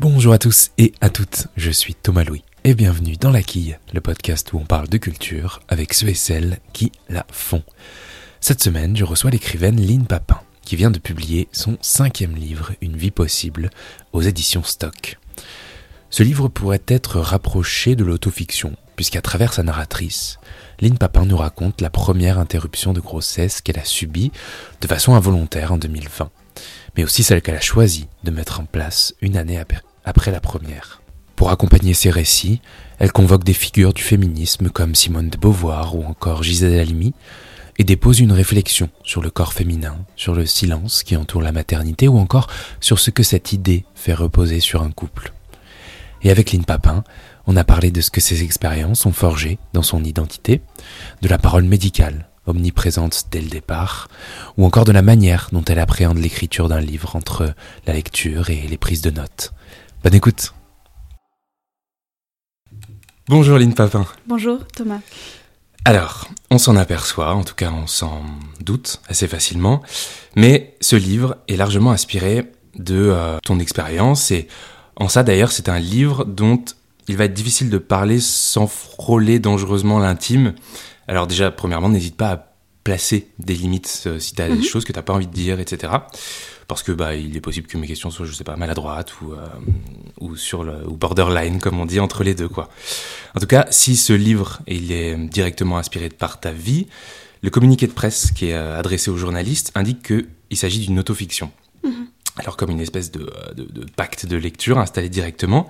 Bonjour à tous et à toutes, je suis Thomas Louis et bienvenue dans La Quille, le podcast où on parle de culture avec ceux et celles qui la font. Cette semaine, je reçois l'écrivaine Lynne Papin qui vient de publier son cinquième livre, Une vie possible, aux éditions Stock. Ce livre pourrait être rapproché de l'autofiction, puisqu'à travers sa narratrice, Lynne Papin nous raconte la première interruption de grossesse qu'elle a subie de façon involontaire en 2020, mais aussi celle qu'elle a choisi de mettre en place une année après la première. Pour accompagner ses récits, elle convoque des figures du féminisme comme Simone de Beauvoir ou encore Gisèle Halimi et dépose une réflexion sur le corps féminin, sur le silence qui entoure la maternité ou encore sur ce que cette idée fait reposer sur un couple. Et avec Lynn Papin, on a parlé de ce que ces expériences ont forgé dans son identité, de la parole médicale omniprésente dès le départ, ou encore de la manière dont elle appréhende l'écriture d'un livre entre la lecture et les prises de notes. Bonne écoute Bonjour Lynn Papin. Bonjour Thomas. Alors, on s'en aperçoit, en tout cas on s'en doute assez facilement, mais ce livre est largement inspiré de euh, ton expérience et en ça d'ailleurs c'est un livre dont il va être difficile de parler sans frôler dangereusement l'intime. Alors déjà, premièrement, n'hésite pas à placer des limites euh, si tu as des mhm. choses que tu n'as pas envie de dire, etc. Parce que bah, il est possible que mes questions soient, je sais pas, maladroites ou, euh, ou sur le ou borderline, comme on dit, entre les deux. quoi. En tout cas, si ce livre il est directement inspiré par ta vie, le communiqué de presse qui est euh, adressé aux journalistes indique qu'il s'agit d'une autofiction. Mhm. Alors comme une espèce de, de, de, pacte de lecture installé directement.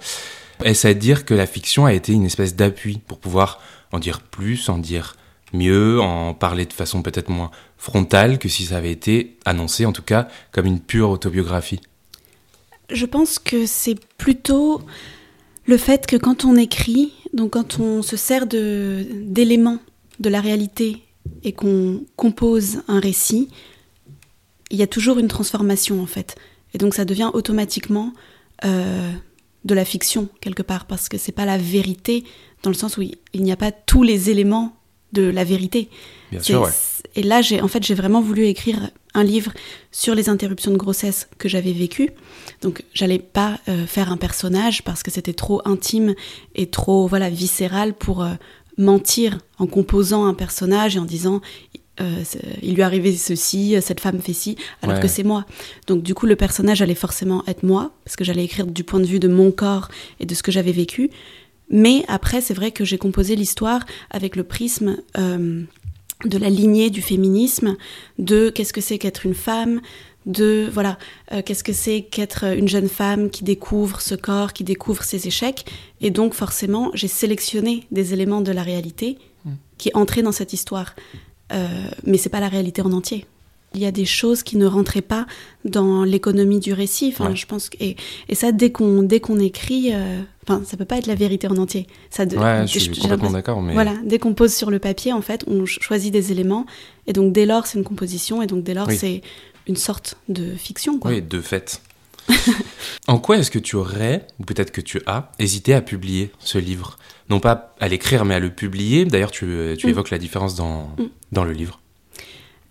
Est-ce à dire que la fiction a été une espèce d'appui pour pouvoir en dire plus, en dire mieux, en parler de façon peut-être moins frontale que si ça avait été annoncé, en tout cas, comme une pure autobiographie Je pense que c'est plutôt le fait que quand on écrit, donc quand on se sert d'éléments de, la réalité et qu'on compose un récit, il y a toujours une transformation en fait. Et donc ça devient automatiquement euh, de la fiction quelque part parce que c'est pas la vérité dans le sens où il n'y a pas tous les éléments de la vérité. Bien sûr, Et là, j'ai en fait j'ai vraiment voulu écrire un livre sur les interruptions de grossesse que j'avais vécues. Donc, j'allais pas euh, faire un personnage parce que c'était trop intime et trop voilà viscéral pour euh, mentir en composant un personnage et en disant euh, il lui arrivait ceci, cette femme fait ci, alors que c'est moi. Donc du coup, le personnage allait forcément être moi, parce que j'allais écrire du point de vue de mon corps et de ce que j'avais vécu. Mais après, c'est vrai que j'ai composé l'histoire avec le prisme euh, de la lignée du féminisme, de qu'est-ce que c'est qu'être une femme, de voilà euh, qu'est-ce que c'est qu'être une jeune femme qui découvre ce corps, qui découvre ses échecs. Et donc forcément, j'ai sélectionné des éléments de la réalité mmh. qui entraient dans cette histoire. Euh, mais c'est pas la réalité en entier. Il y a des choses qui ne rentraient pas dans l'économie du récit. Enfin, je pense que, et, et, ça dès qu'on dès qu'on écrit, euh, enfin, ça peut pas être la vérité en entier. Ça de, ouais, je suis complètement d'accord. Mais... Voilà, dès qu'on pose sur le papier, en fait, on choisit des éléments, et donc dès lors, c'est une composition, et donc dès lors, c'est une sorte de fiction. Quoi. Oui, de fait. en quoi est-ce que tu aurais, ou peut-être que tu as, hésité à publier ce livre? Non pas à l'écrire, mais à le publier. D'ailleurs, tu, tu mm. évoques la différence dans, mm. dans le livre.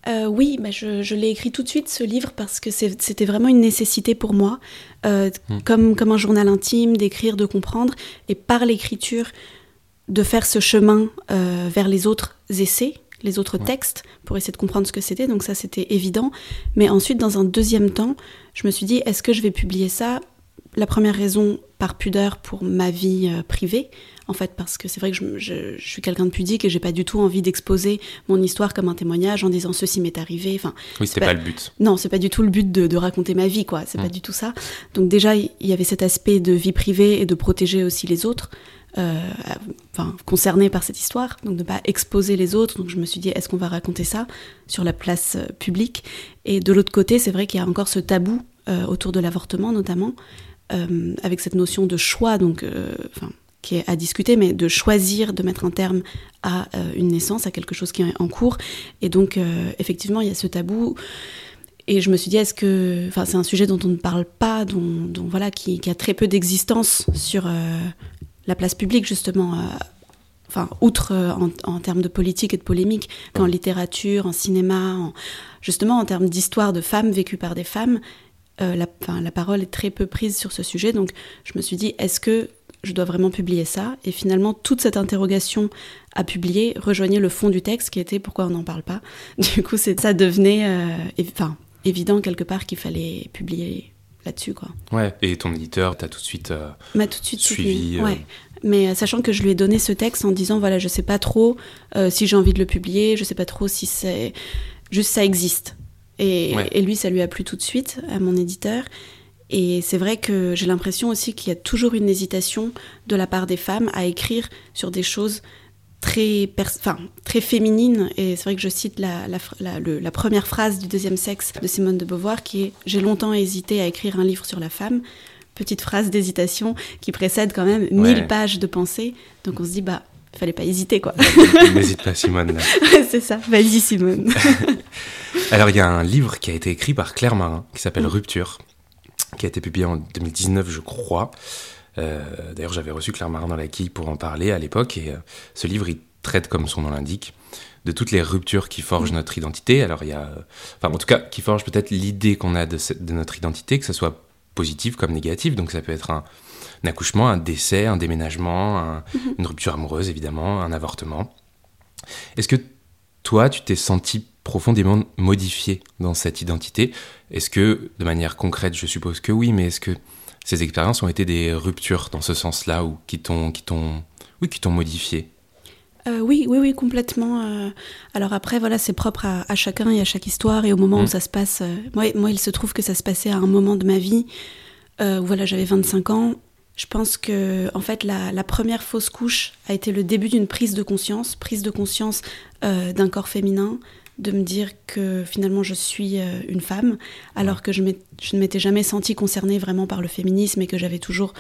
Euh, oui, bah je, l'ai écrit tout de suite ce livre parce que c'était vraiment une nécessité pour moi, euh, mm. comme, comme un journal intime, d'écrire, de comprendre, et par l'écriture, de faire ce chemin euh, vers les autres essais, les autres textes, pour essayer de comprendre ce que c'était. Donc ça, c'était évident. Mais ensuite, dans un deuxième temps, je me suis dit, est-ce que je vais publier ça? La première raison, par pudeur pour ma vie privée, en fait, parce que c'est vrai que je, suis quelqu'un de pudique et j'ai pas du tout envie d'exposer mon histoire comme un témoignage en disant ceci m'est arrivé. Enfin, oui, c'est pas, le but. Non, c'est pas du tout le but de, raconter ma vie, quoi. C'est pas mm. du tout ça. Donc déjà, il y avait cet aspect de vie privée et de protéger aussi les autres. Euh, enfin, concernés par cette histoire, donc de pas exposer les autres. Donc je me suis dit, est-ce qu'on va raconter ça sur la place euh, publique? Et de l'autre côté, c'est vrai qu'il y a encore ce tabou euh, autour de l'avortement, notamment, avec cette notion de choix. Donc, enfin, qui est à discuter, mais de choisir de mettre un terme à euh, une naissance, à quelque chose qui est en cours. Et donc, euh, effectivement, il y a ce tabou. Et je me suis dit, est-ce que, enfin, c'est un sujet dont on ne parle pas, dont, voilà, qui, a très peu d'existence sur euh, la place publique justement. Enfin, outre en, termes de politique et de polémique, qu'en littérature, en cinéma, justement en termes d'histoire de femmes vécues par des femmes, la, la parole est très peu prise sur ce sujet. Donc je me suis dit, est-ce que je dois vraiment publier ça Et finalement, toute cette interrogation à publier rejoignait le fond du texte qui était pourquoi on n'en parle pas. Du coup, ça devenait enfin, évident quelque part qu'il fallait publier là-dessus. Quoi. Ouais, et ton éditeur t'a tout de suite, m'a tout de suite suivi. Ouais. Mais euh, sachant que je lui ai donné ce texte en disant voilà, je sais pas trop euh, si j'ai envie de le publier, je sais pas trop si c'est. Juste ça existe. Et, et, lui, ça lui a plu tout de suite, à mon éditeur. Et c'est vrai que j'ai l'impression aussi qu'il y a toujours une hésitation de la part des femmes à écrire sur des choses très, enfin, très féminines. Et c'est vrai que je cite la, la, la, la, première phrase du deuxième sexe de Simone de Beauvoir qui est J'ai longtemps hésité à écrire un livre sur la femme petite phrase d'hésitation qui précède quand même mille pages de pensée. Donc on se dit, bah, fallait pas hésiter, quoi. N'hésite pas, Simone. c'est ça, vas-y, Simone. Alors, il y a un livre qui a été écrit par Claire Marin, qui s'appelle mm. Rupture, qui a été publié en 2019, je crois. Euh, d'ailleurs, j'avais reçu Claire Marin dans la quille pour en parler à l'époque, et euh, ce livre, il traite, comme son nom l'indique, de toutes les ruptures qui forgent mm. notre identité. Alors, il y a, enfin, en tout cas, qui forgent peut-être l'idée qu'on a de, de, notre identité, que ce soit positive comme négative. Donc ça peut être un, accouchement, un décès, un déménagement, mhm. une rupture amoureuse évidemment, un avortement. Est-ce que toi, tu t'es senti profondément modifié dans cette identité Est-ce que, de manière concrète, je suppose que oui, mais est-ce que ces expériences ont été des ruptures dans ce sens-là ou qui t'ont, qui t'ont, oui, qui t'ont modifié? Euh, oui, oui, oui, complètement. Euh. alors après, voilà, c'est propre à, chacun et à chaque histoire et au moment où mm. ça se passe. Euh, moi, moi, il se trouve que ça se passait à un moment de ma vie où voilà, j'avais 25 ans. Je pense que, en fait, la, première fausse couche a été le début d'une prise de conscience, prise de conscience d'un corps féminin, de me dire que finalement je suis une femme, alors que je, je ne m'étais jamais sentie concernée vraiment par le féminisme et que j'avais toujours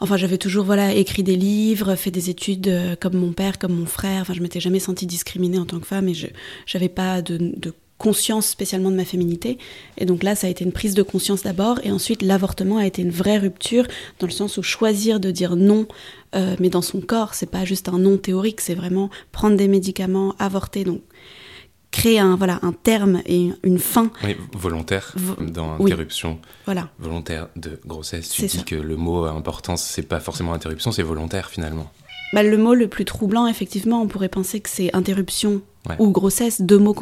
Enfin, j'avais toujours voilà écrit des livres, fait des études euh, comme mon père, comme mon frère. Enfin, je m'étais jamais sentie discriminée en tant que femme et je n'avais pas de, conscience spécialement de ma féminité. Et donc là, ça a été une prise de conscience d'abord, et ensuite l'avortement a été une vraie rupture dans le sens où choisir de dire non, euh, mais dans son corps, c'est pas juste un non théorique, c'est vraiment prendre des médicaments, avorter. Donc créer un, voilà, un terme et une fin. Oui, volontaire, dans interruption voilà. volontaire de grossesse. Tu dis que le mot important, c'est pas forcément interruption, c'est volontaire finalement. Bah, le mot le plus troublant, effectivement, on pourrait penser que c'est interruption ou grossesse, deux mots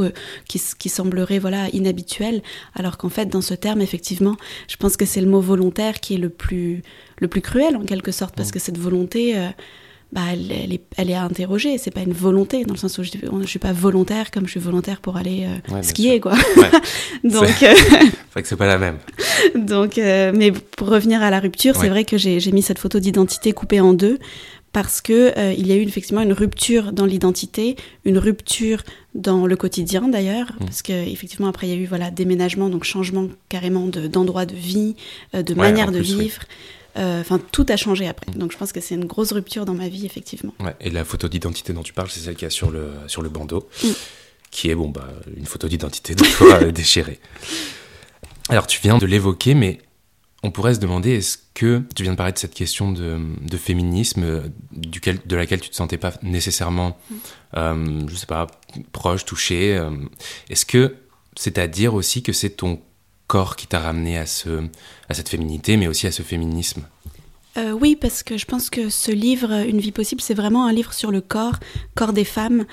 qui, qui, sembleraient voilà, inhabituels, alors qu'en fait, dans ce terme, effectivement, je pense que c'est le mot volontaire qui est le plus, le plus cruel, en quelque sorte, parce mm. que cette volonté... Euh, bah, elle, est, elle est à interroger. C'est pas une volonté, dans le sens où je, je suis pas volontaire comme je suis volontaire pour aller euh, skier, quoi. Donc, c'est euh, vrai que c'est pas la même. Donc, euh, mais pour revenir à la rupture, c'est vrai que j'ai mis cette photo d'identité coupée en deux parce que il y a eu effectivement une rupture dans l'identité, une rupture dans le quotidien d'ailleurs, mm. parce que effectivement après il y a eu voilà déménagement, donc changement carrément d'endroit de, vie, de manière de vivre. Euh, enfin, tout a changé après. Donc je pense que c'est une grosse rupture dans ma vie, effectivement. Ouais, et la photo d'identité dont tu parles, c'est celle qui a sur le, sur le bandeau, mm. qui est bon, bah, une photo d'identité de toi déchirée. Alors tu viens de l'évoquer, mais on pourrait se demander, est-ce que tu viens de parler de cette question de, de féminisme duquel, de laquelle tu te sentais pas nécessairement, mm. euh, je sais pas, proche, touché. Euh, est-ce que c'est à dire aussi que c'est ton corps qui t'a ramené à, ce, à cette féminité, mais aussi à ce féminisme euh, oui, parce que je pense que ce livre, Une vie possible, c'est vraiment un livre sur le corps, corps des femmes,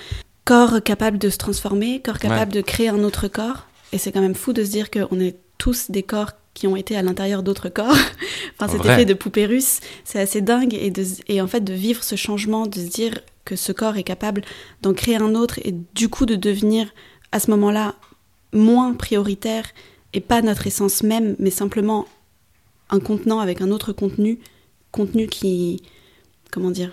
corps capable de se transformer, corps capable de créer un autre corps. Et c'est quand même fou de se dire qu'on est tous des corps qui ont été à l'intérieur d'autres corps. enfin, cet effet de poupée russe, c'est assez dingue. Et, de, et en fait, de vivre ce changement, de se dire que ce corps est capable d'en créer un autre et du coup de devenir à ce moment-là moins prioritaire et pas notre essence même, mais simplement un contenant avec un autre contenu, contenu qui, comment dire,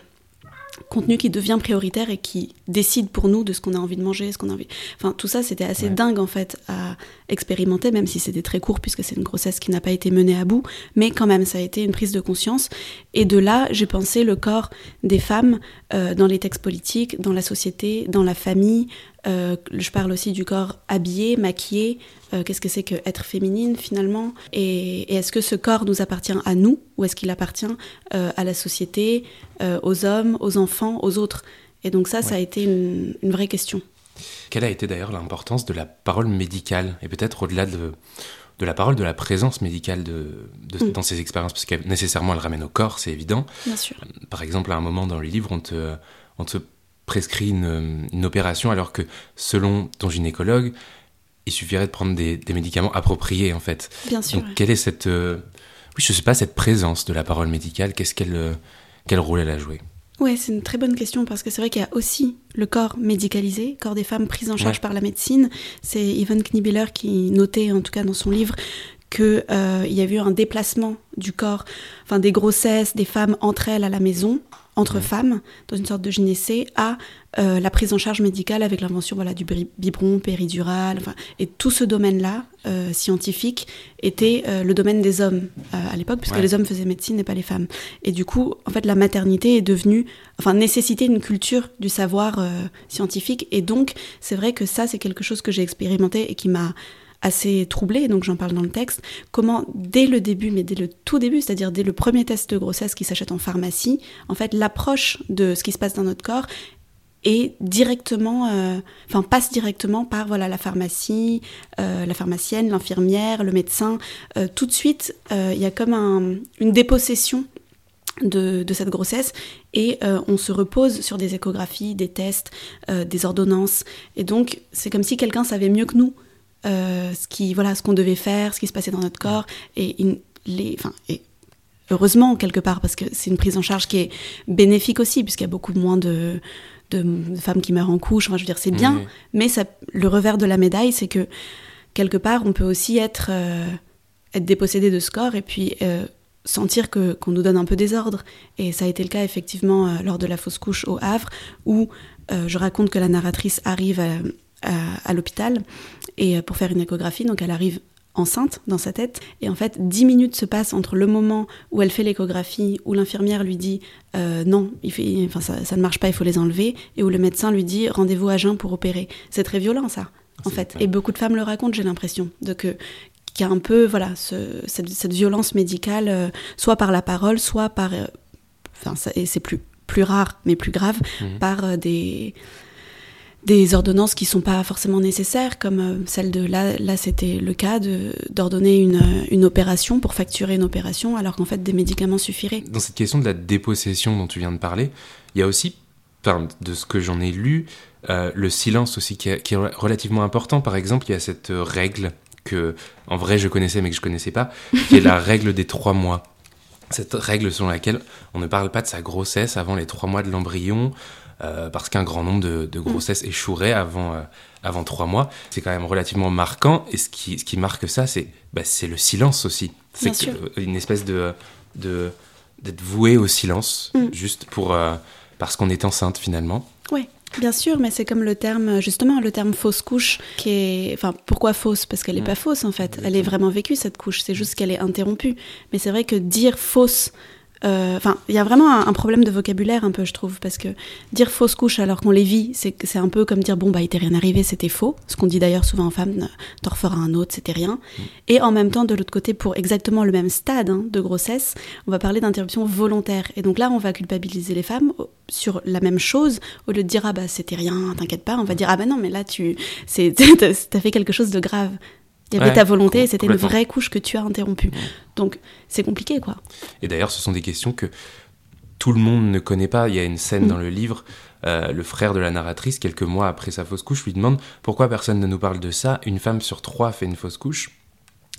contenu qui devient prioritaire et qui décide pour nous de ce qu'on a envie de manger, ce qu'on a envie. Enfin, tout ça, c'était assez dingue en fait à expérimenter, même si c'était très court puisque c'est une grossesse qui n'a pas été menée à bout. Mais quand même, ça a été une prise de conscience. Et de là, j'ai pensé le corps des femmes euh, dans les textes politiques, dans la société, dans la famille, euh, je parle aussi du corps habillé, maquillé. Euh, qu'est-ce que c'est que être féminine finalement? Et, est-ce que ce corps nous appartient à nous ou est-ce qu'il appartient euh, à la société, aux hommes, aux enfants, aux autres? Et donc ça, ça a été une, vraie question. Quelle a été d'ailleurs l'importance de la parole médicale et peut-être au-delà de, de la parole, de la présence médicale de, Mm. dans ces expériences, parce que nécessairement elle ramène au corps, c'est évident. Bien sûr. Par exemple, à un moment dans le livre, on te, on te prescrit une, une opération alors que selon ton gynécologue, il suffirait de prendre des, des médicaments appropriés en fait. Bien sûr. Donc quelle est cette, euh, oui, je sais pas, cette présence de la parole médicale Qu'est-ce qu'elle, euh, quel rôle elle a joué? Ouais, c'est une très bonne question parce que c'est vrai qu'il y a aussi le corps médicalisé, corps des femmes pris en charge Ouais. par la médecine. C'est Yvonne Knibbeler qui notait, en tout cas dans son livre, qu'il y a eu un déplacement du corps, enfin des grossesses, des femmes entre elles à la maison, entre femmes, dans une sorte de gynécée, à euh, la prise en charge médicale avec l'invention voilà, du biberon, péridurale, enfin, et tout ce domaine-là, euh, scientifique, était euh, le domaine des hommes à l'époque, puisque Ouais. les hommes faisaient médecine et pas les femmes. Et du coup, en fait, la maternité est devenue, enfin, nécessité une culture du savoir scientifique. Et donc, c'est vrai que ça, c'est quelque chose que j'ai expérimenté et qui m'a assez troublée, donc j'en parle dans le texte, comment dès le début, mais dès le tout début, c'est-à-dire dès le premier test de grossesse qui s'achète en pharmacie, en fait l'approche de ce qui se passe dans notre corps est directement, euh, enfin passe directement par voilà la pharmacie, euh, la pharmacienne, l'infirmière, le médecin. Euh, tout de suite, il y a comme un- une dépossession de, de cette grossesse et on se repose sur des échographies, des tests, des ordonnances. Et donc c'est comme si quelqu'un savait mieux que nous euh, ce qui voilà ce qu'on devait faire, ce qui se passait dans notre corps. Et les, enfin et heureusement quelque part parce que c'est une prise en charge qui est bénéfique aussi puisqu'il y a beaucoup moins de, de femmes qui meurent en couche. Enfin, je veux dire c'est bien, mais ça, le revers de la médaille c'est que quelque part on peut aussi être euh, être dépossédé de ce corps et puis euh, sentir que qu'on nous donne un peu des ordres. Et ça a été le cas effectivement lors de la fausse couche au Havre où je raconte que la narratrice arrive à, à- à l'hôpital et euh, pour faire une échographie. Donc elle arrive enceinte dans sa tête. Et en fait dix minutes se passent entre le moment où elle fait l'échographie où l'infirmière lui dit euh, non il fait, enfin, ça, ça ne marche pas il faut les enlever. Et où le médecin lui dit rendez-vous à jeun pour opérer. C'est très violent ça en C'est- fait. et beaucoup de femmes le racontent j'ai l'impression de que qu'il y a un peu voilà ce- cette, cette violence médicale euh, soit par la parole soit par euh, enfin et c'est plus plus rare mais plus grave Mhm. par euh, des des ordonnances qui sont pas forcément nécessaires comme euh, celle de là là c'était le cas d'ordonner une, euh, une opération pour facturer une opération alors qu'en fait des médicaments suffiraient Dans cette question de la dépossession dont tu viens de parler, il y a aussi, de ce que j'en ai lu, euh, le silence aussi qui est, qui est relativement important. Par exemple, il y a cette règle que, en vrai, je connaissais mais que je connaissais pas, qui est la règle des trois mois. Cette règle selon laquelle on ne parle pas de sa grossesse avant les trois mois de l'embryon, euh, parce qu'un grand nombre de, de grossesses échoueraient avant, euh, avant trois mois. C'est quand même relativement marquant. Et ce qui, ce qui marque ça, c'est bah, c'est le silence aussi. C'est que- une espèce de, de d'être voué au silence, Mm. juste pour euh, parce qu'on est enceinte finalement. Oui, bien sûr, mais c'est comme le terme, justement, le terme fausse couche, qui est. Enfin, pourquoi fausse? Parce qu'elle n'est Mm. pas fausse, en fait. Elle est vraiment vécue, cette couche. C'est juste qu'elle est interrompue. Mais c'est vrai que dire fausse. Euh, Enfin, il y a vraiment un, un problème de vocabulaire, un peu, je trouve. Parce que dire fausse couche alors qu'on les vit, c'est un peu comme dire bon, bah, il t'est rien arrivé, c'était faux. Ce qu'on dit d'ailleurs souvent aux femmes, t'en referas un autre, c'était rien. Et en même temps, de l'autre côté, pour exactement le même stade hein, de grossesse, on va parler d'interruption volontaire. Et donc là, on va culpabiliser les femmes sur la même chose, au lieu de dire ah bah c'était rien, t'inquiète pas, on va dire ah bah non, mais là tu t'as fait quelque chose de grave. Il y avait Ouais, ta volonté, com- c'était une vraie couche que tu as interrompue. Donc c'est compliqué quoi. Et d'ailleurs, ce sont des questions que tout le monde ne connaît pas. Il y a une scène Mm. dans le livre, euh, le frère de la narratrice, quelques mois après sa fausse couche, lui demande pourquoi personne ne nous parle de ça? Une femme sur trois fait une fausse couche.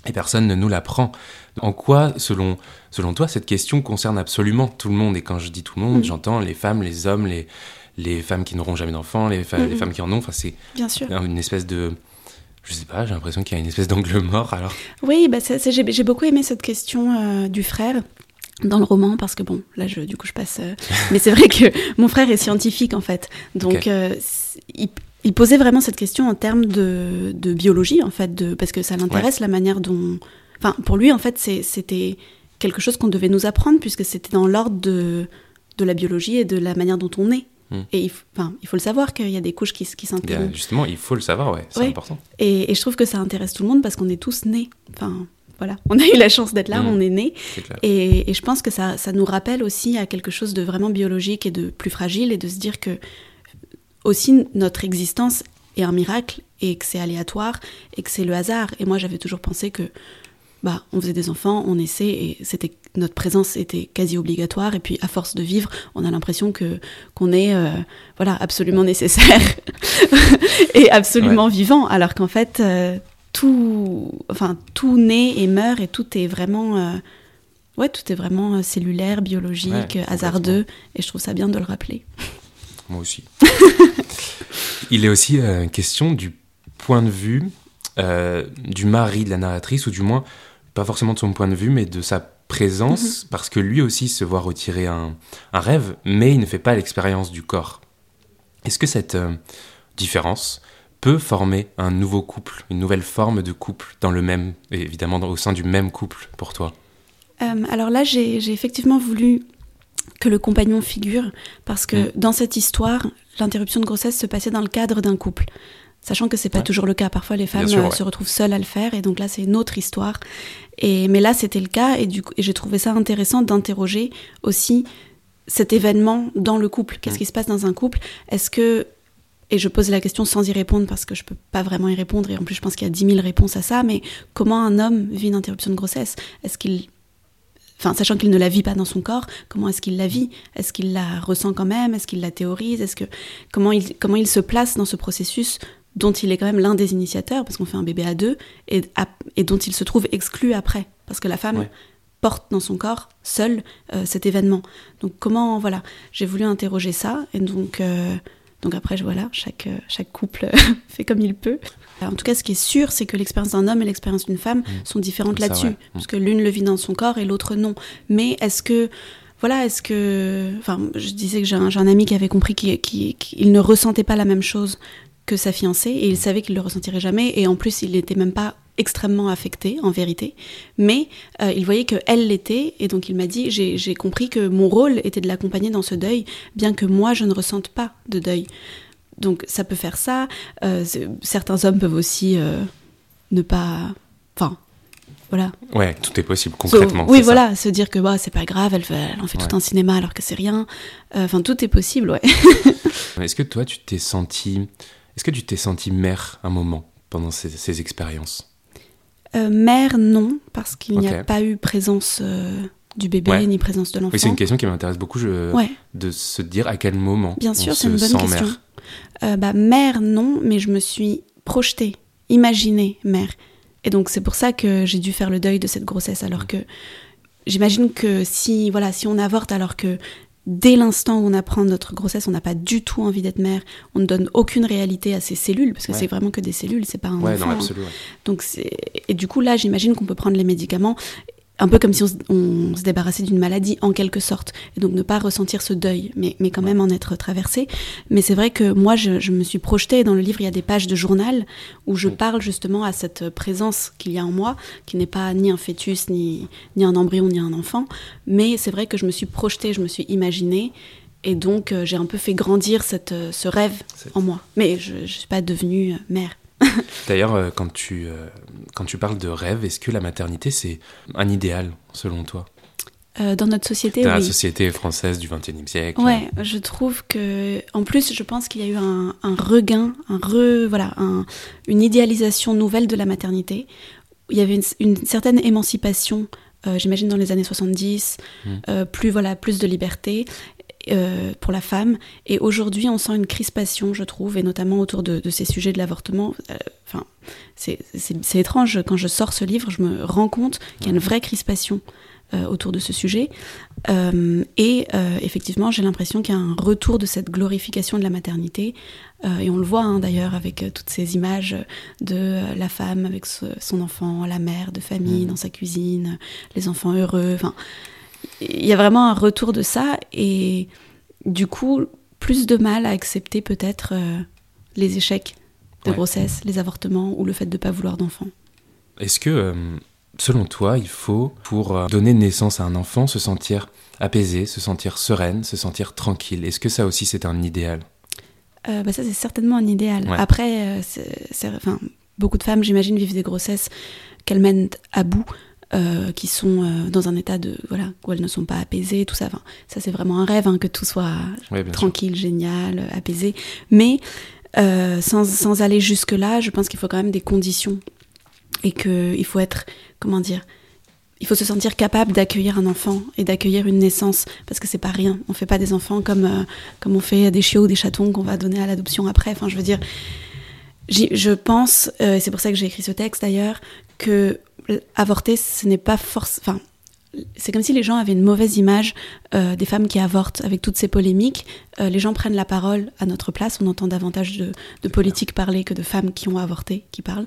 Et personne ne nous l'apprend. En quoi, selon, selon toi, cette question concerne absolument tout le monde? Et quand je dis tout le monde, Mm. j'entends les femmes, les hommes, les, les femmes qui n'auront jamais d'enfants, les, fa- les mm. femmes qui en ont. Enfin, c'est Bien sûr. une espèce de. Je sais pas, j'ai l'impression qu'il y a une espèce d'angle mort alors. Oui, bah j'ai beaucoup aimé cette question euh, du frère dans le roman parce que bon, là je, du coup je passe. euh, mais c'est vrai que mon frère est scientifique en fait, donc euh, il, il posait vraiment cette question en termes de, de biologie en fait, de, parce que ça l'intéresse la manière dont. Enfin, pour lui en fait, c'était quelque chose qu'on devait nous apprendre puisque c'était dans l'ordre de, de la biologie et de la manière dont on est. Hmm. Et il, il faut le savoir qu'il y a des couches qui, qui a- s'interrompent. justement, il faut le savoir, ouais, c'est Ouais. important. Et, et je trouve que ça intéresse tout le monde parce qu'on est tous nés. Enfin, voilà, on a eu la chance d'être là, Mm. on est nés. Et, et je pense que ça, ça nous rappelle aussi à quelque chose de vraiment biologique et de plus fragile et de se dire que aussi notre existence est un miracle et que c'est aléatoire et que c'est le hasard. Et moi, j'avais toujours pensé que bah, on faisait des enfants, on essaie et c'était notre présence était quasi obligatoire. Et puis, à force de vivre, on a l'impression que qu'on est euh, voilà absolument nécessaire et absolument vivant, alors qu'en fait, euh, tout, enfin, tout naît et meurt et tout est vraiment euh, ouais, tout est vraiment cellulaire, biologique, hasardeux. Et je trouve ça bien de le rappeler. Moi aussi. Il est aussi question du point de vue du mari de la narratrice, ou du moins pas forcément de son point de vue, mais de sa présence, mhm. parce que lui aussi se voit retirer un, rêve, mais il ne fait pas l'expérience du corps. Est-ce que cette euh, différence peut former un nouveau couple, une nouvelle forme de couple dans le même, évidemment au sein du même couple pour toi? Euh, Alors là, j'ai effectivement voulu que le compagnon figure, parce que mm. dans cette histoire, l'interruption de grossesse se passait dans le cadre d'un couple sachant que c'est pas toujours le cas. Parfois, les femmes euh, se retrouvent seules à le faire, et donc là, c'est une autre histoire. Et mais là, c'était le cas, et du coup, j'ai trouvé ça intéressant d'interroger aussi cet événement dans le couple. Qu'est-ce mm. qui se passe dans un couple? Est-ce que et je pose la question sans y répondre parce que je peux pas vraiment y répondre. Et en plus je pense qu'il y a 10 000 réponses à ça, mais comment un homme vit une interruption de grossesse? Est-ce qu'il Enfin, sachant qu'il ne la vit pas dans son corps, comment est-ce qu'il la vit? Est-ce qu'il la ressent quand même? Est-ce qu'il la théorise? Est-ce que comment il comment il se place dans ce processus dont il est quand même l'un des initiateurs, parce qu'on fait un bébé à deux, et, et, dont il se trouve exclu après, parce que la femme porte dans son corps seule euh, cet événement. Donc comment, voilà, j'ai voulu interroger ça, et donc, euh, donc après, voilà, chaque, chaque couple fait comme il peut. En tout cas, ce qui est sûr, c'est que l'expérience d'un homme et l'expérience d'une femme mmh. sont différentes là-dessus, parce que l'une le vit dans son corps et l'autre non. Mais est-ce que voilà, est-ce que. Enfin, je disais que j'ai un, un, ami qui avait compris qu'il ne ressentait pas la même chose que sa fiancée et il savait qu'il le ressentirait jamais et en plus il n'était même pas extrêmement affecté en vérité mais euh, il voyait que elle l'était et donc il m'a dit j'ai compris que mon rôle était de l'accompagner dans ce deuil bien que moi je ne ressente pas de deuil donc ça peut faire ça euh, certains hommes peuvent aussi euh, ne pas enfin voilà. Ouais, tout est possible concrètement. oui, voilà, se dire que bah, c'est pas grave, elle, elle en fait tout un cinéma alors que c'est rien. Enfin, tout est possible, ouais. Est-ce que toi, tu t'es senti est-ce que tu t'es sentie mère un moment pendant ces, expériences euh, Mère, non, parce qu'il n'y a pas eu présence euh, du bébé ni présence de l'enfant. Oui, c'est une question qui m'intéresse beaucoup, je... de se dire à quel moment. Bien sûr, c'est une bonne question. Mère. Euh, bah, mère, non, mais je me suis projetée, imaginée mère. Et donc c'est pour ça que j'ai dû faire le deuil de cette grossesse, alors que j'imagine que si voilà si on avorte alors que dès l'instant où on apprend notre grossesse, on n'a pas du tout envie d'être mère. On ne donne aucune réalité à ces cellules, parce que c'est vraiment que des cellules, c'est pas un enfant. Non, absolument, Donc et du coup là, j'imagine qu'on peut prendre les médicaments un peu comme si on, se débarrassait d'une maladie en quelque sorte, et donc ne pas ressentir ce deuil, mais, mais quand même en être traversé. Mais c'est vrai que moi, je, me suis projetée dans le livre, il y a des pages de journal où je parle justement à cette présence qu'il y a en moi, qui n'est pas ni un fœtus, ni, ni un embryon, ni un enfant, mais c'est vrai que je me suis projetée, je me suis imaginée, et donc euh, j'ai un peu fait grandir cette, euh, ce rêve en moi. Mais je ne suis pas devenue mère. D'ailleurs, euh, quand, tu, euh, quand tu parles de rêve, est-ce que la maternité, c'est un idéal, selon toi? Euh, dans notre société, dans la société française du XXIe siècle. Ouais, je trouve que, en plus, je pense qu'il y a eu un, regain, un re, voilà, une idéalisation nouvelle de la maternité. Il y avait une, certaine émancipation, j'imagine dans les années 70, mmh. plus voilà, plus de liberté. Euh, pour la femme. Et aujourd'hui, on sent une crispation, je trouve, et notamment autour de, ces sujets de l'avortement. Euh, enfin, c'est étrange. Quand je sors ce livre, je me rends compte qu'il y a une vraie crispation euh, autour de ce sujet. et effectivement, j'ai l'impression qu'il y a un retour de cette glorification de la maternité. et on le voit hein, d'ailleurs avec toutes ces images de la femme avec son enfant, la mère de famille mmh. dans sa cuisine, les enfants heureux. Enfin, il y a vraiment un retour de ça et du coup, plus de mal à accepter peut-être euh, les échecs de grossesse, les avortements ou le fait de ne pas vouloir d'enfant. Est-ce que, euh, selon toi, il faut, pour euh, donner naissance à un enfant, se sentir apaisé, se sentir sereine, se sentir tranquille? Est-ce que ça aussi c'est un idéal? Bah Ça c'est certainement un idéal. Après, enfin, beaucoup de femmes, j'imagine, vivent des grossesses qu'elles mènent à bout. Euh, qui sont euh, dans un état de voilà où elles ne sont pas apaisées tout ça enfin, ça c'est vraiment un rêve hein, que tout soit tranquille génial apaisé mais Euh, sans, sans aller jusque-là, je pense qu'il faut quand même des conditions et qu'il faut être, comment dire, il faut se sentir capable d'accueillir un enfant et d'accueillir une naissance parce que c'est pas rien. On fait pas des enfants comme euh, comme on fait des chiots ou des chatons qu'on va donner à l'adoption après. Enfin, je veux dire, je pense, euh, et c'est pour ça que j'ai écrit ce texte d'ailleurs, que avorter, ce n'est pas force. Enfin, c'est comme si les gens avaient une mauvaise image euh, des femmes qui avortent avec toutes ces polémiques. Euh, les gens prennent la parole à notre place. On entend davantage de, de politiques parler que de femmes qui ont avorté qui parlent.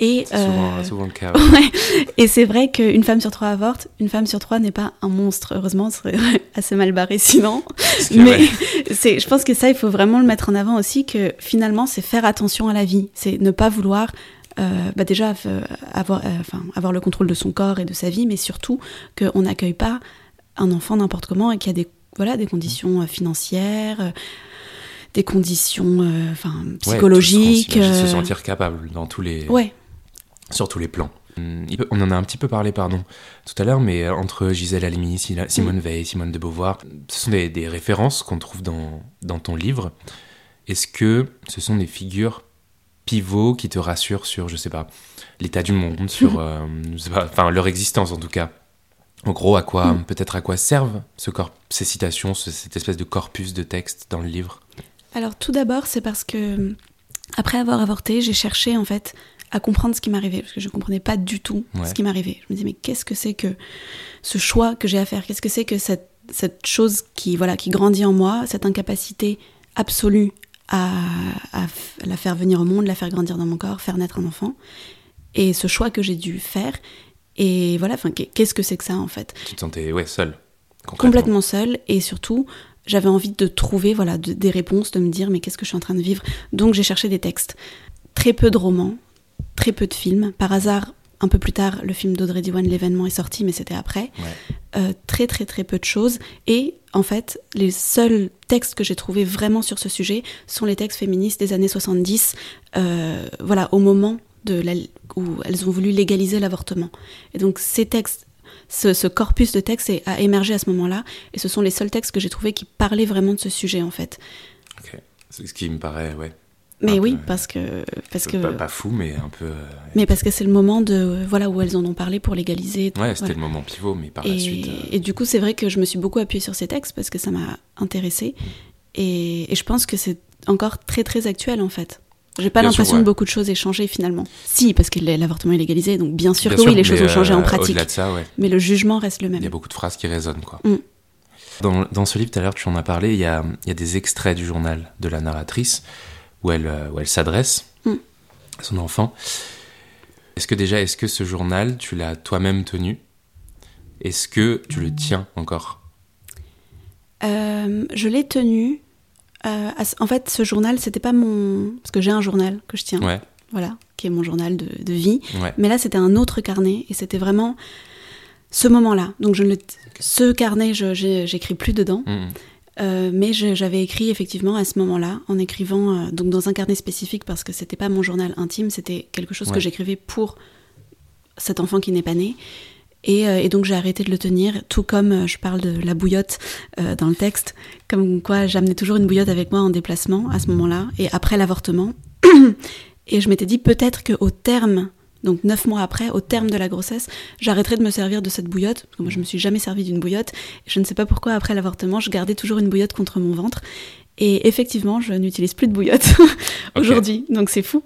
Et c'est souvent, euh, souvent, le cas. Ouais. Et c'est vrai qu'une femme sur trois avorte. Une femme sur trois n'est pas un monstre. Heureusement, ce serait assez mal barré sinon. Mais c'est, je pense que ça, il faut vraiment le mettre en avant aussi. Que finalement, c'est faire attention à la vie. C'est ne pas vouloir euh, bah déjà euh, avoir, euh, enfin, avoir le contrôle de son corps et de sa vie, mais surtout qu'on n'accueille pas un enfant n'importe comment et qu'il y a des, voilà, des conditions financières, des conditions enfin, psychologiques. Ouais, se sentir capable dans tous les, ouais. sur tous les plans. Hum, on en a un petit peu parlé, pardon, tout à l'heure, mais entre Gisèle Halimi, Simone mm. Veil, Simone de Beauvoir, ce sont des, des références qu'on trouve dans, dans ton livre. Est-ce que ce sont des figures pivot qui te rassure sur, je sais pas, l'état du monde, sur, euh, enfin leur existence en tout cas. En gros, à quoi, mm. peut-être à quoi servent ce corps, ces citations, cette espèce de corpus de texte dans le livre? Alors tout d'abord, c'est parce que après avoir avorté, j'ai cherché en fait à comprendre ce qui m'arrivait parce que je ne comprenais pas du tout ce qui m'arrivait. Je me disais mais qu'est-ce que c'est que ce choix que j'ai à faire? Qu'est-ce que c'est que cette, cette chose qui voilà qui grandit en moi, cette incapacité absolue à, la faire venir au monde, la faire grandir dans mon corps, faire naître un enfant. Et ce choix que j'ai dû faire. Et voilà, enfin, qu'est-ce que c'est que ça en fait? Tu te sentais ouais, seule Complètement seule. Et surtout, j'avais envie de trouver voilà, des réponses, de me dire mais qu'est-ce que je suis en train de vivre? Donc j'ai cherché des textes. Très peu de romans, très peu de films. Par hasard, un peu plus tard, le film d'Audrey Diwan, L'événement est sorti, mais c'était après. Euh, très très très peu de choses. Et en fait, les seuls textes que j'ai trouvés vraiment sur ce sujet sont les textes féministes des années 70, euh, voilà, au moment où elles ont voulu légaliser l'avortement. Et donc ces textes, ce, corpus de textes a émergé à ce moment-là, et ce sont les seuls textes que j'ai trouvés qui parlaient vraiment de ce sujet en fait. Ok, c'est ce qui me paraît, ouais, mais oui, parce que parce que pas, fou, mais un peu. Euh, mais parce que c'est le moment de voilà où elles en ont parlé pour légaliser. ouais, c'était le moment pivot, mais par la suite. Euh, et du coup, c'est vrai que je me suis beaucoup appuyée sur ces textes parce que ça m'a intéressée et, et, je pense que c'est encore très très actuel en fait. J'ai pas l'impression que beaucoup de choses aient changé finalement. Si, parce que l'avortement est légalisé, donc bien sûr que oui, les choses ont changé en euh, pratique. De ça, ouais. Mais le jugement reste le même. Il y a beaucoup de phrases qui résonnent, quoi. Mm. Dans, dans, ce livre, tout à l'heure, tu en as parlé, il y a, il y a des extraits du journal de la narratrice où elle, euh, où elle s'adresse mm. à son enfant. Est-ce que déjà, est-ce que ce journal, tu l'as toi-même tenu? Est-ce que tu le tiens encore? Euh, Je l'ai tenu. Euh, en fait, ce journal, c'était pas mon. Parce que j'ai un journal que je tiens. Ouais. Voilà, qui est mon journal de, de vie. Mais là, c'était un autre carnet et c'était vraiment ce moment-là. Donc, je le... ce carnet, j'écris plus dedans. Mm. Euh, mais j'avais écrit effectivement à ce moment-là, en écrivant euh, donc dans un carnet spécifique parce que c'était pas mon journal intime, c'était quelque chose que j'écrivais pour cet enfant qui n'est pas né. Et, euh, et donc j'ai arrêté de le tenir, tout comme je parle de la bouillotte dans le texte, comme quoi j'amenais toujours une bouillotte avec moi en déplacement à ce moment-là et après l'avortement. et je m'étais dit peut-être qu'au terme donc neuf mois après, au terme de la grossesse, j'arrêterai de me servir de cette bouillotte. Parce que moi, je me suis jamais servi d'une bouillotte. Je ne sais pas pourquoi, après l'avortement, je gardais toujours une bouillotte contre mon ventre. Et effectivement, je n'utilise plus de bouillotte aujourd'hui. Donc c'est fou.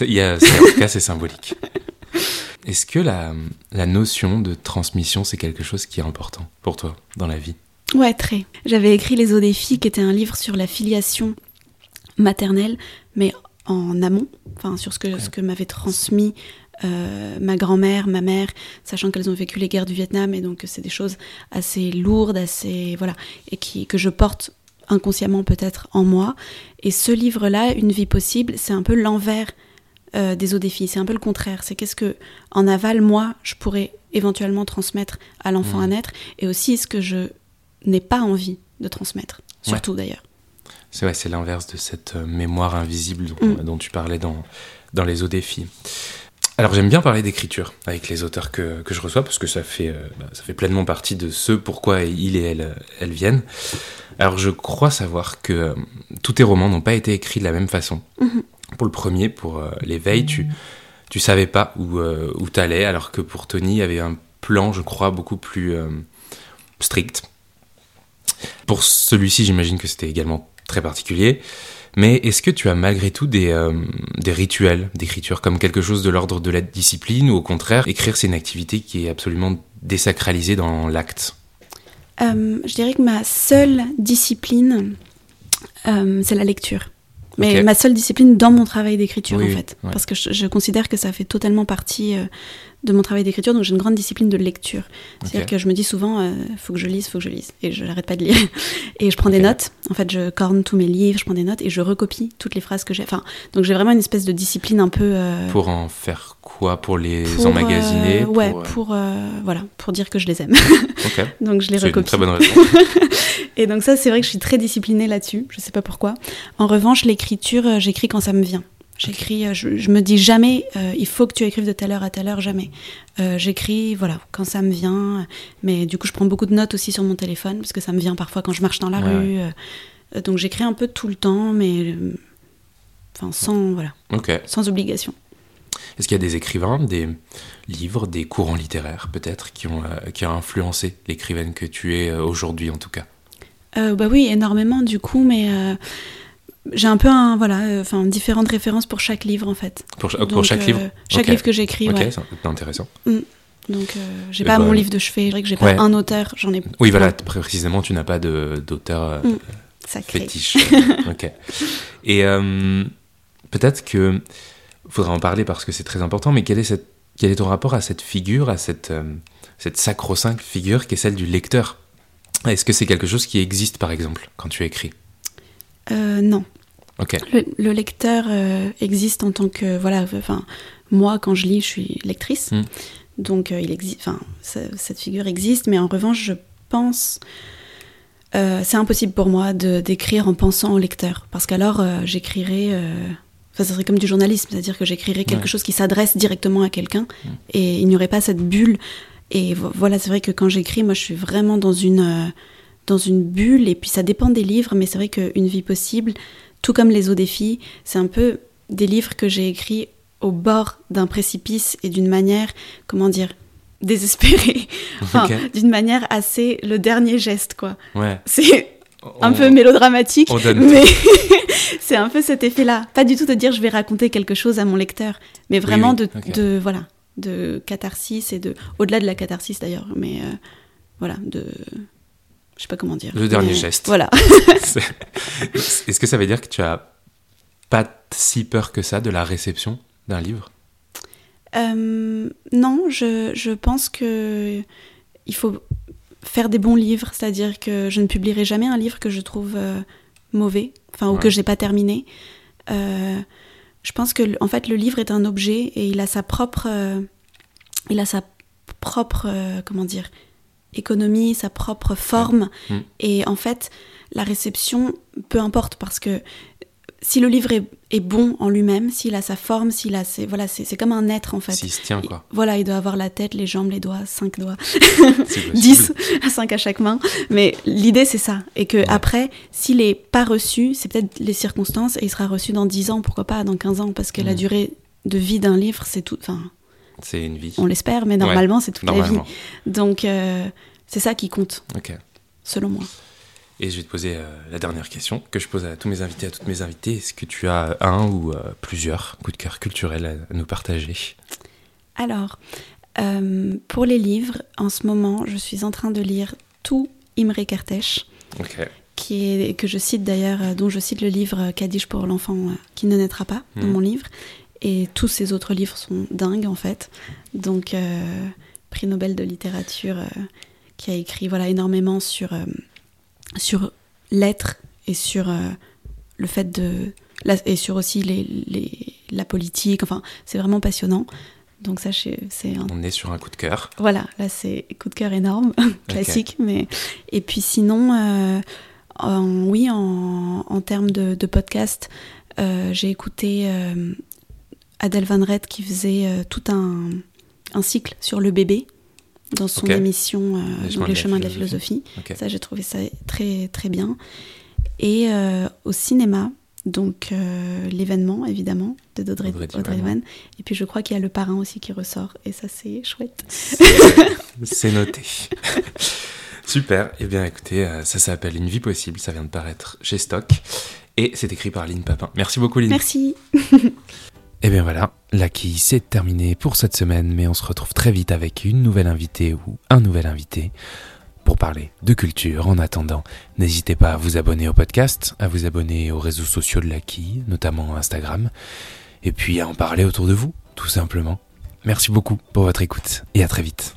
Il y a, en tout cas, c'est symbolique. Est-ce que la, la notion de transmission, c'est quelque chose qui est important pour toi dans la vie? Ouais, très. J'avais écrit Les eaux des filles, qui était un livre sur la filiation maternelle, mais en amont, enfin sur ce que, ce que m'avait transmis euh, ma grand-mère, ma mère, sachant qu'elles ont vécu les guerres du Vietnam et donc c'est des choses assez lourdes, assez voilà, et qui que je porte inconsciemment peut-être en moi. Et ce livre-là, Une vie possible, c'est un peu l'envers euh, des eaux des filles. C'est un peu le contraire. C'est qu'est-ce que en aval moi je pourrais éventuellement transmettre à l'enfant mmh. à naître, et aussi ce que je n'ai pas envie de transmettre, surtout d'ailleurs. C'est ouais, c'est l'inverse de cette euh, mémoire invisible dont, mmh. dont, tu parlais dans, dans les eaux des filles. Alors j'aime bien parler d'écriture avec les auteurs que, que, je reçois parce que ça fait, euh, bah, ça fait pleinement partie de ce pourquoi il et elle, elles viennent. Alors je crois savoir que euh, tous tes romans n'ont pas été écrits de la même façon. Mhm. Pour le premier, pour euh, l'éveil, tu, tu savais pas où, où t'allais alors que pour Tony, il y avait un plan, je crois, beaucoup plus strict. Pour celui-ci, j'imagine que c'était également très particulier. Mais est-ce que tu as malgré tout des, euh, des rituels d'écriture comme quelque chose de l'ordre de la discipline ou au contraire, écrire c'est une activité qui est absolument désacralisée dans l'acte? Euh, Je dirais que ma seule discipline, euh, c'est la lecture. Mais ma seule discipline dans mon travail d'écriture, en fait. Parce que je, considère que ça fait totalement partie de mon travail d'écriture, donc j'ai une grande discipline de lecture. C'est-à-dire que je me dis souvent, euh, faut que je lise, faut que je lise, et je n'arrête pas de lire. et je prends des notes. En fait, je corne tous mes livres, je prends des notes et je recopie toutes les phrases que j'ai. Enfin, donc j'ai vraiment une espèce de discipline un peu. Euh, pour en faire quoi Pour les emmagasiner euh, Ouais, pour, voilà, pour dire que je les aime. donc je les recopie. C'est une très bonne raison. et donc ça, c'est vrai que je suis très disciplinée là-dessus. Je sais pas pourquoi. En revanche, l'écriture, j'écris quand ça me vient. J'écris, euh, je, me dis jamais, euh, il faut que tu écrives de telle heure à telle heure, jamais. Euh, j'écris, voilà, quand ça me vient. Mais du coup, je prends beaucoup de notes aussi sur mon téléphone, parce que ça me vient parfois quand je marche dans la rue. donc j'écris un peu tout le temps, mais enfin sans, voilà, sans obligation. Est-ce qu'il y a des écrivains, des livres, des courants littéraires peut-être qui ont, qui ont influencé l'écrivaine que tu es aujourd'hui en tout cas? Bah oui, énormément du coup, mais j'ai un peu un, voilà, euh, enfin, différentes références pour chaque livre en fait. Pour, pour chaque livre euh, Chaque livre que j'écris, Ok, ouais. c'est intéressant. Mm. Donc, euh, j'ai pas bah, mon livre de chevet, que j'ai pas un auteur, j'en ai. Oui, voilà, précisément, tu n'as pas d'auteur mm. fétiche. ok. Et peut-être que faudra en parler parce que c'est très important, mais quel est, cette, quel est ton rapport à cette figure, à cette, cette sacro-sainte figure qui est celle du lecteur? Est-ce que c'est quelque chose qui existe par exemple quand tu écris? Non. Ok. Le, lecteur euh, existe en tant que voilà, enfin moi quand je lis, je suis lectrice, hmm. donc euh, il existe, enfin cette figure existe, mais en revanche, je pense c'est impossible pour moi de d'écrire en pensant au lecteur, parce qu'alors j'écrirais. Enfin, ça serait comme du journalisme, c'est-à-dire que j'écrirais quelque chose qui s'adresse directement à quelqu'un hmm. et il n'y aurait pas cette bulle. Et voilà, c'est vrai que quand j'écris, moi, je suis vraiment dans une dans une bulle, et puis ça dépend des livres, mais c'est vrai qu'une vie possible, tout comme les eaux des filles, c'est un peu des livres que j'ai écrits au bord d'un précipice et d'une manière, comment dire, désespérée. Enfin, d'une manière assez le dernier geste, quoi. Ouais. C'est un peu mélodramatique, mais c'est un peu cet effet-là. Pas du tout de dire je vais raconter quelque chose à mon lecteur, mais vraiment De, de, voilà, de catharsis et de, au-delà de la catharsis d'ailleurs, mais euh, voilà, de je sais pas comment dire. Le dernier geste. Voilà. Est-ce que ça veut dire que tu as pas si peur que ça de la réception d'un livre? Euh, Non, je, je, pense que il faut faire des bons livres, c'est-à-dire que je ne publierai jamais un livre que je trouve euh, mauvais, enfin ou que je n'ai pas terminé. Euh, je pense que en fait le livre est un objet et il a sa propre, il a sa propre, comment dire, économie, sa propre forme. Mm. Et en fait, la réception, peu importe, parce que si le livre est, bon en lui-même, s'il a sa forme, s'il a ses, voilà, c'est comme un être en fait. S'il se tient quoi. voilà, il doit avoir la tête, les jambes, les doigts, cinq doigts, dix, cinq à chaque main. Mais l'idée c'est ça, et que après, s'il est pas reçu, c'est peut-être les circonstances, et il sera reçu dans dix ans, pourquoi pas dans 15 ans, parce que la mm. durée de vie d'un livre, c'est tout. Enfin, c'est une vie. On l'espère, mais normalement, c'est toute la vie. Donc, euh, c'est ça qui compte, selon moi. Et je vais te poser euh, la dernière question que je pose à tous mes invités, à toutes mes invitées. Est-ce que tu as un ou euh, plusieurs coups de cœur culturels à, nous partager? Alors, pour les livres, en ce moment, je suis en train de lire tout Imre Kertész. Qui est, que je cite d'ailleurs, dont je cite le livre Kaddish pour l'enfant qui ne naîtra pas, dans mhm. mon livre. Et tous ces autres livres sont dingues en fait. Donc, euh, prix Nobel de littérature, euh, qui a écrit voilà, énormément sur, euh, sur l'être et sur le fait de. et sur aussi les, les, la politique. Enfin, c'est vraiment passionnant. Donc, ça, c'est. Un... On est sur un coup de cœur. Voilà, là, c'est coup de cœur énorme, classique. Mais... Et puis, sinon, oui, en, en termes de, de podcast, j'ai écouté Adèle Van Red qui faisait tout un, un, cycle sur le bébé dans son émission Les, chemins, de la philosophie. Ça, j'ai trouvé ça très très bien. Et au cinéma, donc euh, l'événement, évidemment, de Audrey, Et puis je crois qu'il y a le parrain aussi qui ressort. Et ça, c'est chouette. C'est noté. Super. Eh bien, écoutez, euh, ça s'appelle Une vie possible. Ça vient de paraître chez Stock. Et c'est écrit par Lynn Papin. Merci beaucoup, Lynn. Merci. Eh bien voilà, la c'est terminé pour cette semaine, mais on se retrouve très vite avec une nouvelle invitée ou un nouvel invité pour parler de culture. En attendant, n'hésitez pas à vous abonner au podcast, à vous abonner aux réseaux sociaux de la notamment Instagram, et puis à en parler autour de vous, tout simplement. Merci beaucoup pour votre écoute et à très vite.